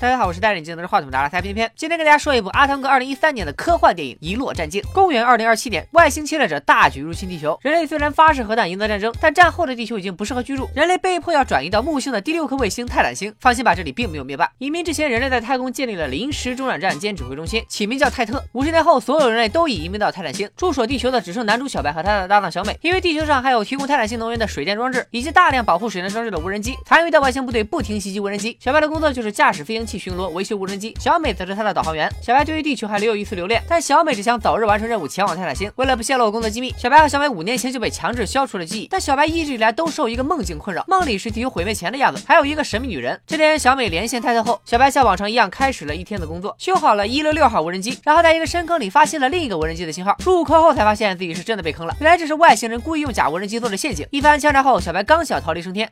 大家好，我是带领镜头的话筒的阿塞偏偏，今天跟大家说一部阿汤哥二零一三年的科幻电影《遗落战境》。公元二零二七年，外星侵略者大举入侵地球，人类虽然发射核弹赢得战争，但战后的地球已经不适合居住，人类被迫要转移到木星的第六颗卫星泰坦星。放心吧，这里并没有灭霸。移民之前，人类在太空建立了临时中转站兼指挥中心，起名叫泰特。五十年后，所有人类都已移民到泰坦星，驻守地球的只剩男主小白和他的搭档小美，因为地球上还有提供泰坦星能源的水电装置，以及大量保护水电装置的无人机。残余的外星部队不停袭击无人机，小白的工作就是驾驶飞行器巡逻，维修无。人机小美则是他的导航员。小白对于地球还留有一丝留恋，但小美只想早日完成任务，前往泰坦星。为了不泄露工作机密，小白和小美五年前就被强制消除了记忆。但小白一直以来都受一个梦境困扰，梦里是地球毁灭前的样子，还有一个神秘女人。这天，小美连线泰特后，小白像往常一样开始了一天的工作，修好了一六六号无人机，然后在一个深坑里发现了另一个无人机的信号。入坑后才发现自己是真的被坑了，原来这是外星人故意用假无人机做的陷阱。一番枪战后，小白刚想逃离升天。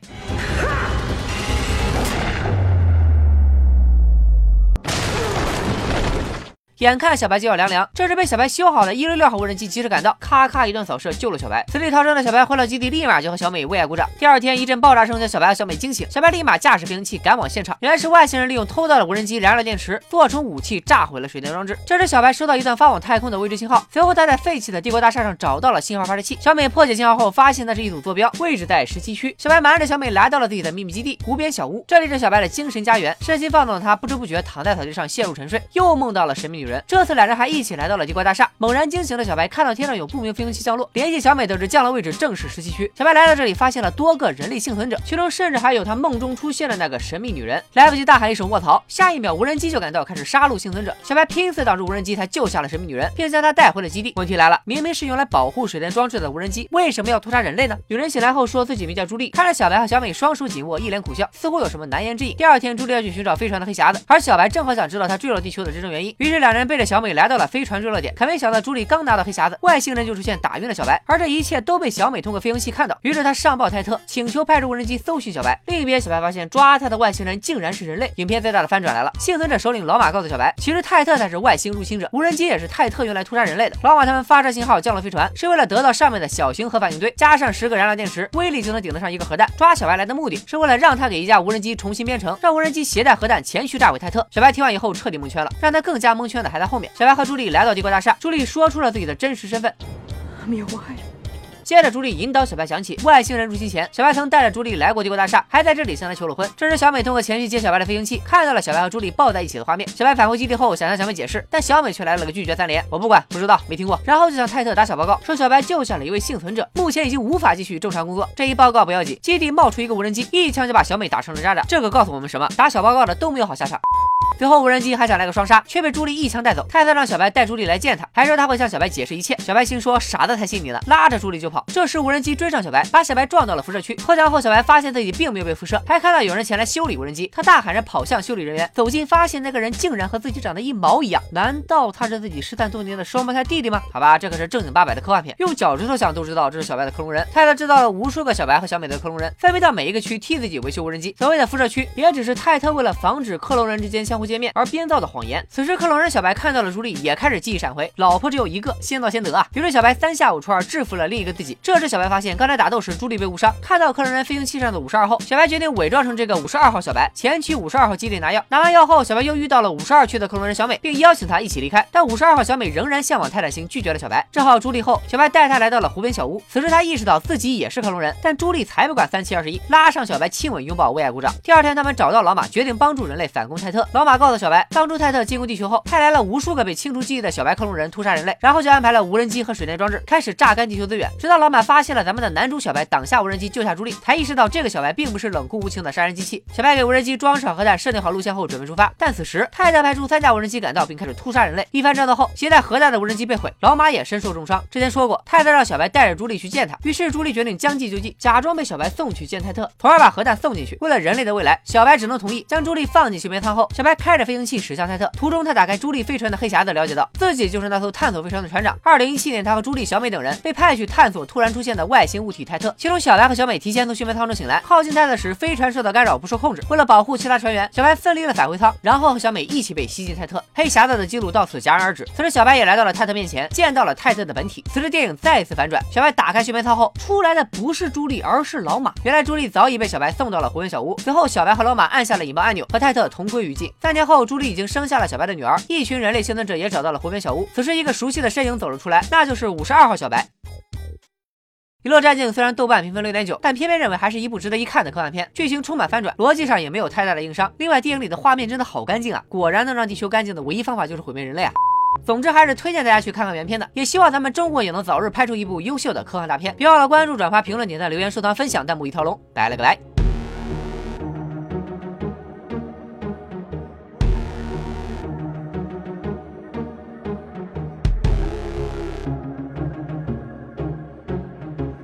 眼看小白就要凉凉，这时被小白修好的一六六号无人机及时赶到，咔咔一顿扫射救了小白。死里逃生的小白回到基地，立马就和小美为爱鼓掌。第二天一阵爆炸声将小白和小美惊醒，小白立马驾驶飞行器赶往现场。原来是外星人利用偷到的无人机燃料电池做成武器，炸毁了水电装置。这时小白收到一段发往太空的未知信号，随后他在废弃的帝国大厦上找到了信号发射器。小美破解信号后，发现那是一组坐标，位置在十七区。小白瞒着小美来到了自己的秘密基地——湖边小屋，这里是小白的精神家园。身心放纵的他不知不觉躺在草地上陷入沉睡，又梦到了神秘女人。这次两人还。一起来到了帝国大厦，猛然惊醒的小白看到天上有不明飞行器降落，联系小美得知降落位置正是十七区。小白来到这里，发现了多个人类幸存者，其中甚至还有他梦中出现的那个神秘女人。来不及大喊一声卧槽，下一秒无人机就赶到，开始杀戮幸存者。小白拼死挡住无人机，才救下了神秘女人，并将她带回了基地。问题来了，明明是用来保护水电装置的无人机，为什么要屠杀人类呢？女人醒来后说自己名叫朱莉，看着小白和小美双手紧握，一脸苦笑，似乎有什么难言之隐。第二天，朱莉要去寻找飞船的黑匣子，而小白正好想知道他坠落地球的真正原因，于是两人人背着小美来到了飞船坠落点。可没想到，朱莉刚拿到黑匣子，外星人就出现，打晕了小白。而这一切都被小美通过飞行器看到，于是她上报泰特，请求派出无人机搜寻小白。另一边，小白发现抓他的外星人竟然是人类。影片最大的翻转来了，幸存者首领老马告诉小白，其实泰特才是外星入侵者，无人机也是泰特用来屠杀人类的。老马他们发射信号降落飞船，是为了得到上面的小型核反应堆，加上十个燃料电池，威力就能顶得上一个核弹。抓小白来的目的是为了让他给一架无人机重新编程，让无人机携带核弹前去炸毁泰特。小白听完以后彻底蒙圈了，让他更加蒙圈的还在后面。小白和朱莉来到帝国大厦，朱莉说出了。自己的真实身份。接着，朱莉引导小白想起外星人入侵前，小白曾带着朱莉来过帝国大厦，还在这里向她求了婚。这时，小美通过前去接小白的飞行器，看到了小白和朱莉抱在一起的画面。小白返回基地后，想向小美解释，但小美却来了个拒绝三连：我不管，不知道，没听过。然后就向泰特打小报告，说小白救下了一位幸存者，目前已经无法继续正常工作。这一报告不要紧，基地冒出一个无人机，一枪就把小美打成了渣渣。这个告诉我们什么？打小报告的都没有好下场。随后，无人机还想来个双杀，却被朱莉一枪带走。泰特让小白带朱莉来见他，还说他会向小白解释一切。小白心说傻子才信你呢，拉着朱莉就跑。这时，无人机追上小白，把小白撞到了辐射区。破墙后，小白发现自己并没有被辐射，还看到有人前来修理无人机。他大喊着跑向修理人员，走近发现那个人竟然和自己长得一毛一样。难道他是自己失散多年的双胞胎弟弟吗？好吧，这可是正经八百的科幻片，用脚趾头想都知道这是小白的克隆人。泰特制造了无数个小白和小美的克隆人，分别到每一个区替自己维修无人机。所谓的辐射区，也只是泰特为了防止克隆人之间相互见面而编造的。谎言。此时，克隆人小白看到了朱莉，也开始记忆闪回。老婆只有一个，先到先得啊！于是小白三下五除二制服了另一个自己。这时，小白发现刚才打斗时朱莉被误伤。看到克隆人飞行器上的五十二号，小白决定伪装成这个五十二号小白，前去五十二号基地拿药。拿完药后，小白又遇到了五十二区的克隆人小美，并邀请她一起离开。但五十二号小美仍然向往泰坦星，拒绝了小白。治好朱莉后，小白带她来到了湖边小屋。此时他意识到自己也是克隆人，但朱莉才不管三七二十一，拉上小白亲吻拥抱，为爱鼓掌。第二天，他们找到老马，决定帮助人类反攻泰特。老马告诉小白，当初泰特进攻地球后。派来了无数个被清除记忆的小白克隆人屠杀人类，然后就安排了无人机和水电装置开始榨干地球资源。直到老马发现了咱们的男主小白挡下无人机救下朱莉，才意识到这个小白并不是冷酷无情的杀人机器。小白给无人机装上核弹，设定好路线后准备出发。但此时泰特派出三架无人机赶到，并开始屠杀人类。一番战斗后，携带核弹的无人机被毁，老马也身受重伤。之前说过，泰特让小白带着朱莉去见他，于是朱莉决定将计就计，假装被小白送去见泰特，从而把核弹送进去。为了人类的未来，小白只能同意将朱莉放进休眠舱后，小白开着飞行器驶向泰特。途中他打开朱莉飞船的黑。匣子了解到自己就是那艘探索飞船的船长。二零一七年，他和朱莉、小美等人被派去探索突然出现的外星物体泰特。其中，小白和小美提前从休眠舱中醒来，靠近泰特时，飞船受到干扰，不受控制。为了保护其他船员，小白分离了返回舱，然后和小美一起被吸进泰特。黑匣子的记录到此戛然而止。此时，小白也来到了泰特面前，见到了泰特的本体。此时，电影再次反转，小白打开休眠舱后，出来的不是朱莉，而是老马。原来，朱莉早已被小白送到了火焰小屋。随后，小白和老马按下了引爆按钮，和泰特同归于尽。三年后，朱莉已经生下了小白的女儿，一群人类幸存者也找到了湖边小屋。此时，一个熟悉的身影走了出来，那就是五十二号小白。娱乐战境虽然豆瓣评分六点九，但偏偏认为还是一部值得一看的科幻片，剧情充满翻转，逻辑上也没有太大的硬伤。另外，电影里的画面真的好干净啊！果然能让地球干净的唯一方法就是毁灭人类啊！总之，还是推荐大家去看看原片的，也希望咱们中国也能早日拍出一部优秀的科幻大片。别忘了关注、转发、评论、点赞、留言、收藏、分享、弹幕一条龙，拜了个拜。